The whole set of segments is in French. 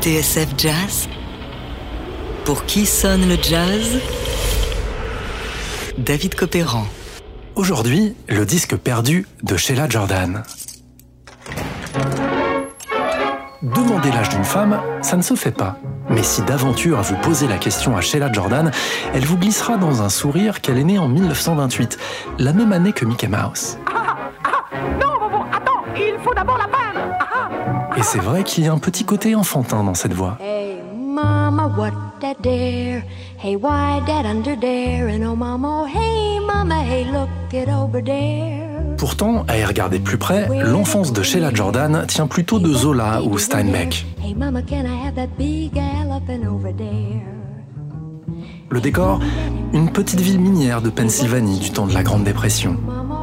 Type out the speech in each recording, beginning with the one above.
TSF Jazz Pour qui sonne le jazz? David Copéran. Aujourd'hui, le disque perdu de Sheila Jordan. Demander l'âge d'une femme, ça ne se fait pas. Mais si d'aventure vous posez la question à Sheila Jordan, elle vous glissera dans un sourire qu'elle est née en 1928, la même année que Mickey Mouse. Ah, ah, non, attends, il faut d'abord la peindre. Ah, Et c'est vrai qu'il y a un petit côté enfantin dans cette voix. Hey, mama, what that dare? Hey, why that under there? And oh, mama, hey, mama, hey, look it over there. Pourtant, à y regarder plus près, l'enfance de Sheila Jordan tient plutôt de Zola ou Steinbeck. Le décor Une petite ville minière de Pennsylvanie du temps de la Grande Dépression.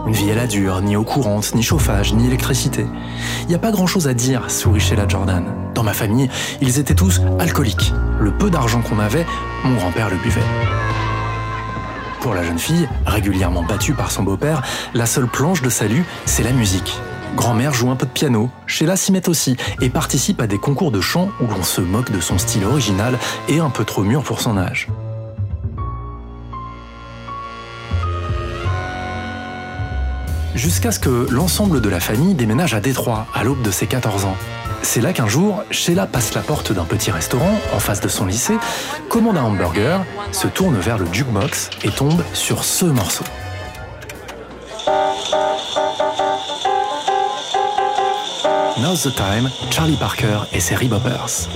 Une vie à la dure, ni eau courante, ni chauffage, ni électricité. Il n'y a pas grand chose à dire, sourit Sheila Jordan. Dans ma famille, ils étaient tous alcooliques. Le peu d'argent qu'on avait, mon grand-père le buvait. Pour la jeune fille, régulièrement battue par son beau-père, la seule planche de salut, c'est la musique. Grand-mère joue un peu de piano, Sheila s'y met aussi et participe à des concours de chant où l'on se moque de son style original et un peu trop mûr pour son âge. Jusqu'à ce que l'ensemble de la famille déménage à Détroit à l'aube de ses 14 ans. C'est là qu'un jour, Sheila passe la porte d'un petit restaurant en face de son lycée, commande un hamburger, se tourne vers le jukebox et tombe sur ce morceau. Now's the time, Charlie Parker et ses Reboppers.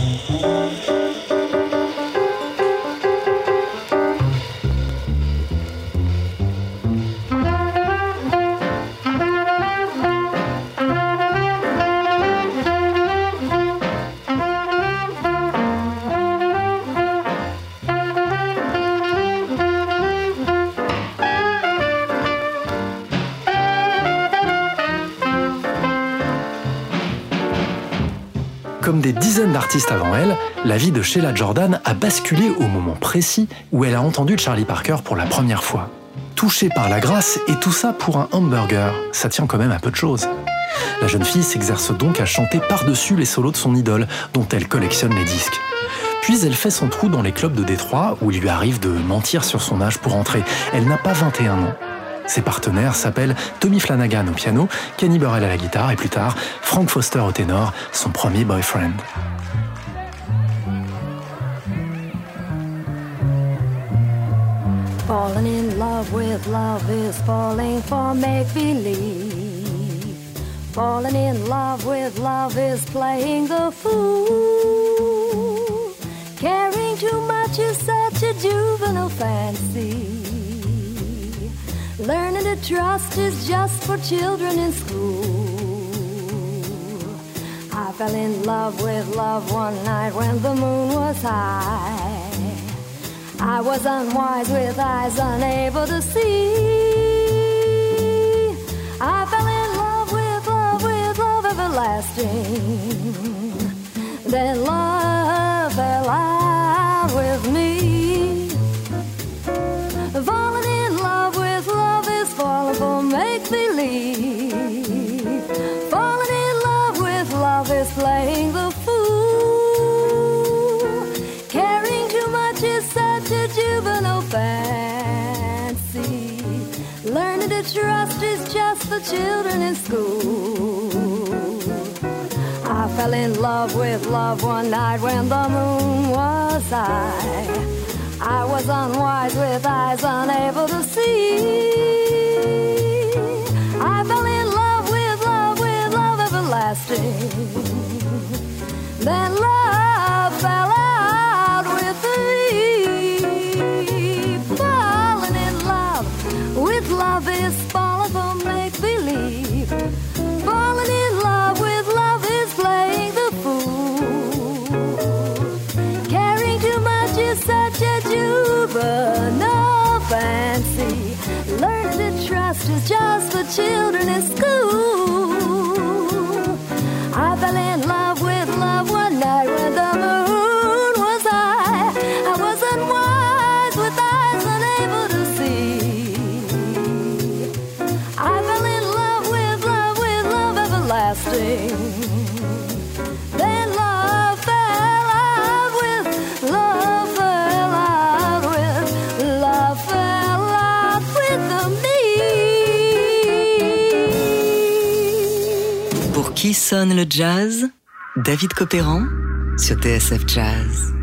Comme des dizaines d'artistes avant elle, la vie de Sheila Jordan a basculé au moment précis où elle a entendu Charlie Parker pour la première fois. Touchée par la grâce et tout ça pour un hamburger, ça tient quand même à peu de choses. La jeune fille s'exerce donc à chanter par-dessus les solos de son idole, dont elle collectionne les disques. Puis elle fait son trou dans les clubs de Détroit où il lui arrive de mentir sur son âge pour entrer. Elle n'a pas 21 ans. Ses partenaires s'appellent Tommy Flanagan au piano, Kenny Burrell à la guitare et plus tard Frank Foster au ténor, son premier boyfriend. Falling in love with love is falling for make believe. Falling in love with love is playing the fool. Caring too much is such a juvenile fancy. To trust is just for children in school. I fell in love with love one night when the moon was high. I was unwise with eyes unable to see. I fell in love with love with love everlasting. Then love fell children in school. I fell in love with love one night when the moon was high. I was unwise with eyes unable to see. I fell in love with love with love everlasting. Then love fell for children in school. Jazz David Copéran sur TSF Jazz.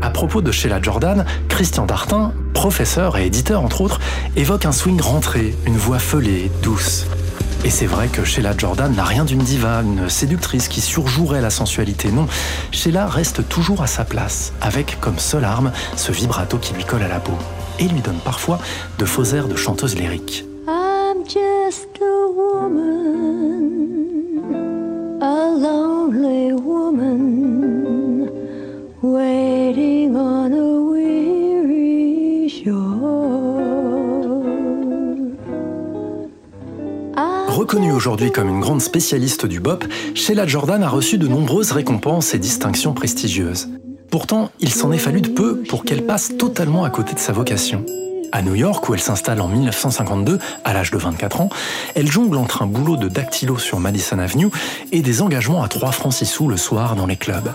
À propos de Sheila Jordan, Christian Dartin, professeur et éditeur entre autres, évoque un swing rentré, une voix feuillée, douce. Et c'est vrai que Sheila Jordan n'a rien d'une diva, une séductrice qui surjouerait la sensualité. Non, Sheila reste toujours à sa place, avec comme seule arme ce vibrato qui lui colle à la peau et lui donne parfois de faux airs de chanteuse lyrique. Reconnue aujourd'hui comme une grande spécialiste du bop, Sheila Jordan a reçu de nombreuses récompenses et distinctions prestigieuses. Pourtant, il s'en est fallu de peu pour qu'elle passe totalement à côté de sa vocation. À New York, où elle s'installe en 1952, à l'âge de 24 ans, elle jongle entre un boulot de dactylo sur Madison Avenue et des engagements à 3 francs 6 sous le soir dans les clubs.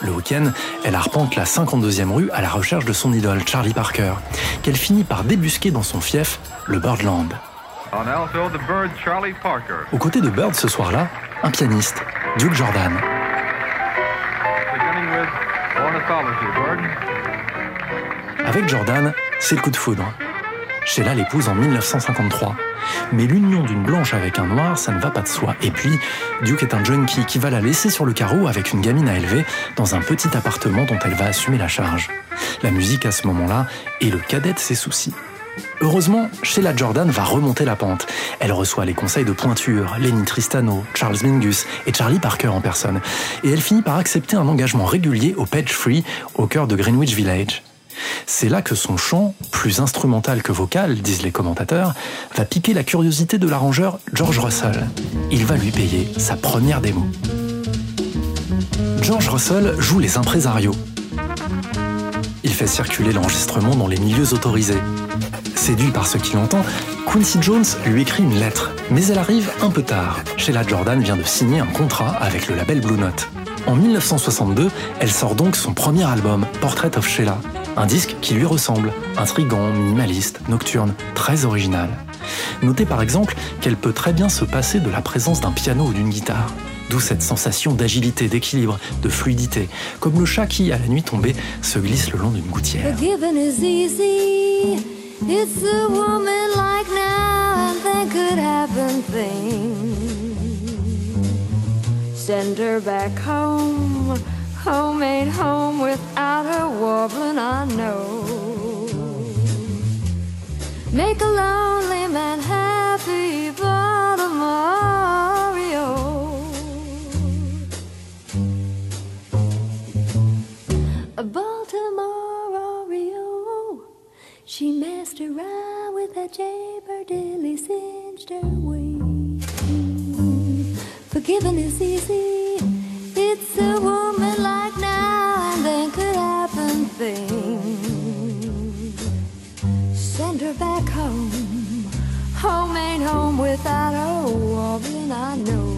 Le week-end, elle arpente la 52e rue à la recherche de son idole, Charlie Parker, qu'elle finit par débusquer dans son fief, le Birdland. Aux côtés de Bird ce soir-là, un pianiste, Duke Jordan. Avec Jordan, c'est le coup de foudre. Sheila l'épouse en 1953. Mais l'union d'une blanche avec un noir, ça ne va pas de soi. Et puis, Duke est un junkie qui va la laisser sur le carreau avec une gamine à élever dans un petit appartement dont elle va assumer la charge. La musique à ce moment-là est le cadet de ses soucis. Heureusement, Sheila Jordan va remonter la pente. Elle reçoit les conseils de pointure, Lenny Tristano, Charles Mingus et Charlie Parker en personne. Et elle finit par accepter un engagement régulier au Page Free, au cœur de Greenwich Village. C'est là que son chant, plus instrumental que vocal, disent les commentateurs, va piquer la curiosité de l'arrangeur George Russell. Il va lui payer sa première démo. George Russell joue les impresarios. Il fait circuler l'enregistrement dans les milieux autorisés. Séduit par ce qu'il entend, Quincy Jones lui écrit une lettre, mais elle arrive un peu tard. Sheila Jordan vient de signer un contrat avec le label Blue Note. En 1962, elle sort donc son premier album, Portrait of Sheila, un disque qui lui ressemble, intrigant, minimaliste, nocturne, très original. Notez par exemple qu'elle peut très bien se passer de la présence d'un piano ou d'une guitare. D'où cette sensation d'agilité, d'équilibre, de fluidité, comme le chat qui, à la nuit tombée, se glisse le long d'une gouttière. Home ain't home without her warbling, I know. Make a lonely man happy, but a Mario. A Baltimore Oreo. She messed around with that Jaybird dilly, singed her wing. Forgiving is easy. It's a woman things. Send her back home. Home ain't home without her oh, wobbling, I know.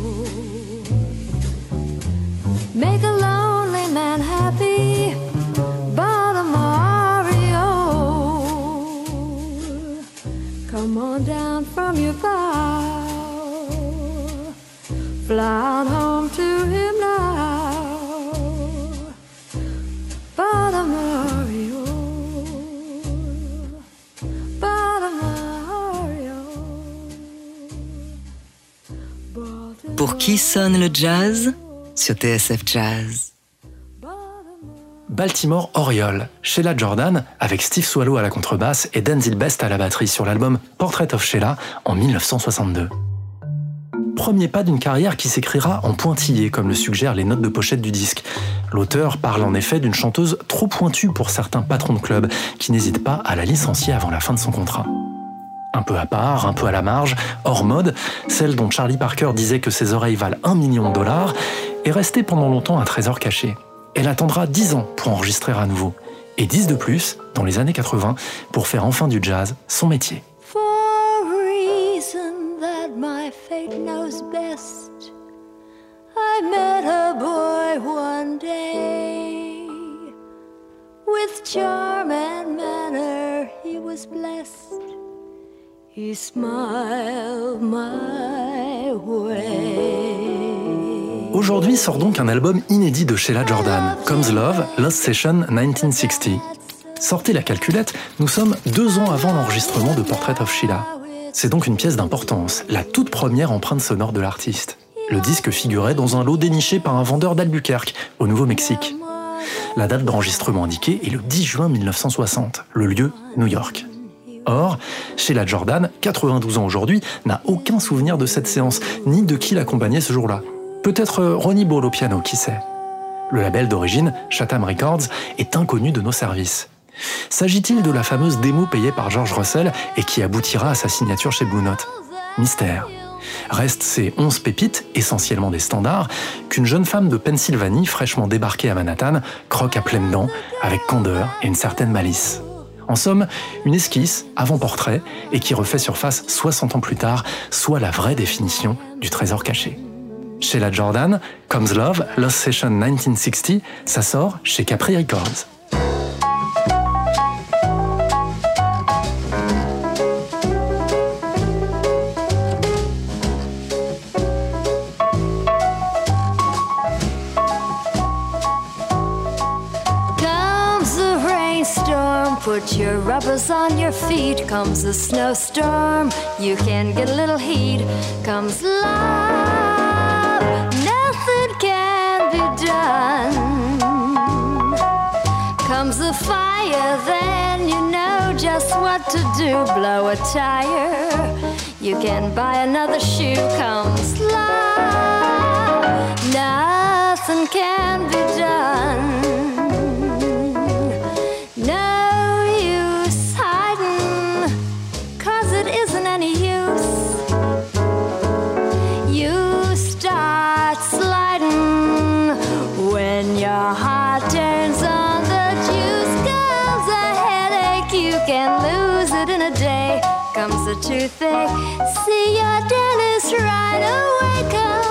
Pour qui sonne le jazz sur TSF Jazz. Baltimore Oriole, Sheila Jordan avec Steve Swallow à la contrebasse et Denzil Best à la batterie sur l'album Portrait of Sheila en 1962. Premier pas d'une carrière qui s'écrira en pointillé comme le suggèrent les notes de pochette du disque. L'auteur parle en effet d'une chanteuse trop pointue pour certains patrons de club qui n'hésitent pas à la licencier avant la fin de son contrat. Un peu à part, un peu à la marge, hors mode, celle dont Charlie Parker disait que ses oreilles valent un million de dollars, est restée pendant longtemps un trésor caché. Elle attendra 10 ans pour enregistrer à nouveau, et 10 de plus dans les années 80 pour faire enfin du jazz son métier. Aujourd'hui sort donc un album inédit de Sheila Jordan, Comes Love, Lost Session 1960. Sortez la calculette, nous sommes deux ans avant l'enregistrement de Portrait of Sheila. C'est donc une pièce d'importance, la toute première empreinte sonore de l'artiste. Le disque figurait dans un lot déniché par un vendeur d'Albuquerque, au Nouveau-Mexique. La date d'enregistrement indiquée est le 10 juin 1960, le lieu New York. Or, Sheila Jordan, 92 ans aujourd'hui, n'a aucun souvenir de cette séance, ni de qui l'accompagnait ce jour-là. Peut-être Ronnie Ball au piano, qui sait? Le label d'origine, Chatham Records, est inconnu de nos services. S'agit-il de la fameuse démo payée par George Russell et qui aboutira à sa signature chez Blue Note? Mystère. Restent ces 11 pépites, essentiellement des standards, qu'une jeune femme de Pennsylvanie fraîchement débarquée à Manhattan croque à pleines dents, avec candeur et une certaine malice. En somme, une esquisse avant-portrait et qui refait surface 60 ans plus tard, soit la vraie définition du trésor caché. Chez la Jordan, Comes Love, Lost Session 1960, ça sort chez Capri Records. Rubbers on your feet. Comes a snowstorm, you can get a little heat. Comes love, nothing can be done. Comes the fire, then you know just what to do. Blow a tire, you can buy another shoe. Comes love, nothing can be done. A toothache, see your dentist right away. Comes